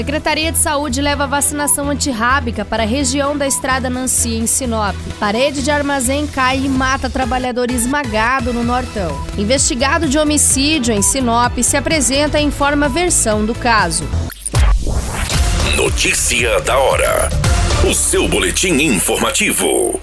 Secretaria de Saúde leva vacinação antirrábica para a região da Estrada Nancy, em Sinop. Parede de armazém cai e mata trabalhador esmagado no Nortão. Investigado de homicídio em Sinop se apresenta e informa versão do caso. Notícia da hora. O seu boletim informativo.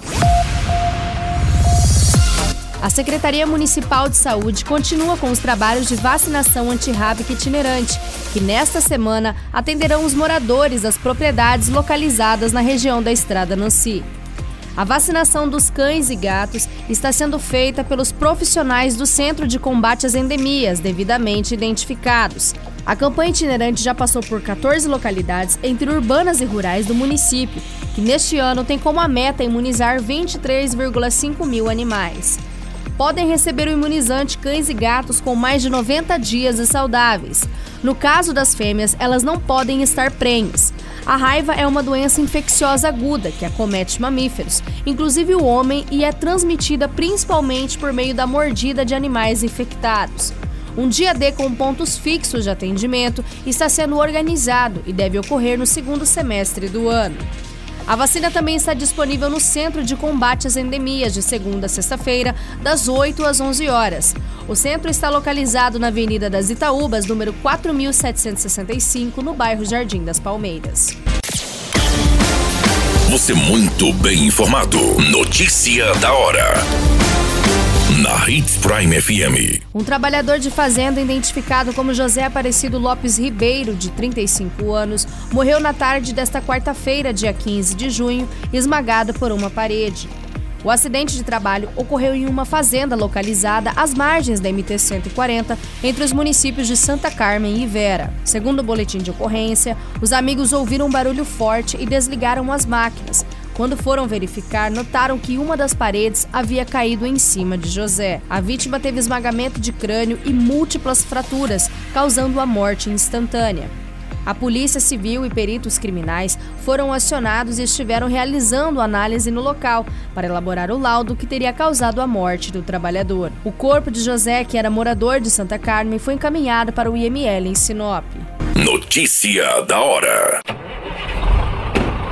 A Secretaria Municipal de Saúde continua com os trabalhos de vacinação antirrábica itinerante, que nesta semana atenderão os moradores das propriedades localizadas na região da Estrada Nancy. A vacinação dos cães e gatos está sendo feita pelos profissionais do Centro de Combate às Endemias, devidamente identificados. A campanha itinerante já passou por 14 localidades entre urbanas e rurais do município, que neste ano tem como meta imunizar 23,5 mil animais podem receber o imunizante cães e gatos com mais de 90 dias e saudáveis. No caso das fêmeas, elas não podem estar prenhes. A raiva é uma doença infecciosa aguda que acomete mamíferos, inclusive o homem, e é transmitida principalmente por meio da mordida de animais infectados. Um dia D com pontos fixos de atendimento está sendo organizado e deve ocorrer no segundo semestre do ano. A vacina também está disponível no Centro de Combate às Endemias, de segunda a sexta-feira, das 8 às 11 horas. O centro está localizado na Avenida das Itaúbas, número 4765, no bairro Jardim das Palmeiras. Você muito bem informado. Notícia da hora na Hits Prime FM. Um trabalhador de fazenda identificado como José Aparecido Lopes Ribeiro, de 35 anos, morreu na tarde desta quarta-feira, dia 15 de junho, esmagado por uma parede. O acidente de trabalho ocorreu em uma fazenda localizada às margens da MT-140, entre os municípios de Santa Carmen e Vera. Segundo o boletim de ocorrência, os amigos ouviram um barulho forte e desligaram as máquinas. Quando foram verificar, notaram que uma das paredes havia caído em cima de José. A vítima teve esmagamento de crânio e múltiplas fraturas, causando a morte instantânea. A Polícia Civil e peritos criminais foram acionados e estiveram realizando análise no local para elaborar o laudo que teria causado a morte do trabalhador. O corpo de José, que era morador de Santa Carmen, foi encaminhado para o IML em Sinop. Notícia da hora.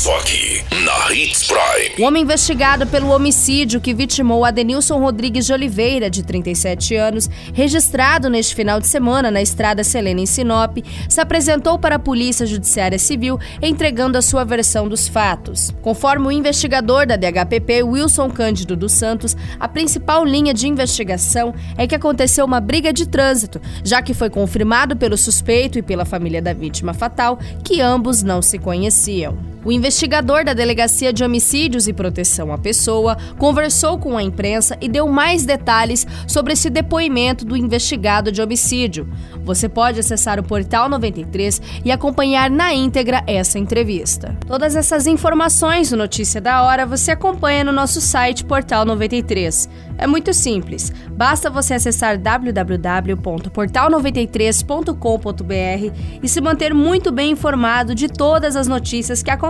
Só aqui, na Hits Prime. O homem investigado pelo homicídio que vitimou Adenilson Rodrigues de Oliveira, de 37 anos, registrado neste final de semana na estrada Selena em Sinop, se apresentou para a Polícia Judiciária Civil entregando a sua versão dos fatos. Conforme o investigador da DHPP, Wilson Cândido dos Santos, a principal linha de investigação é que aconteceu uma briga de trânsito, já que foi confirmado pelo suspeito e pela família da vítima fatal que ambos não se conheciam. O investigador da Delegacia de Homicídios e Proteção à Pessoa conversou com a imprensa e deu mais detalhes sobre esse depoimento do investigado de homicídio. Você pode acessar o Portal 93 e acompanhar na íntegra essa entrevista. Todas essas informações do Notícia da Hora você acompanha no nosso site Portal 93. É muito simples, basta você acessar www.portal93.com.br e se manter muito bem informado de todas as notícias que acontecem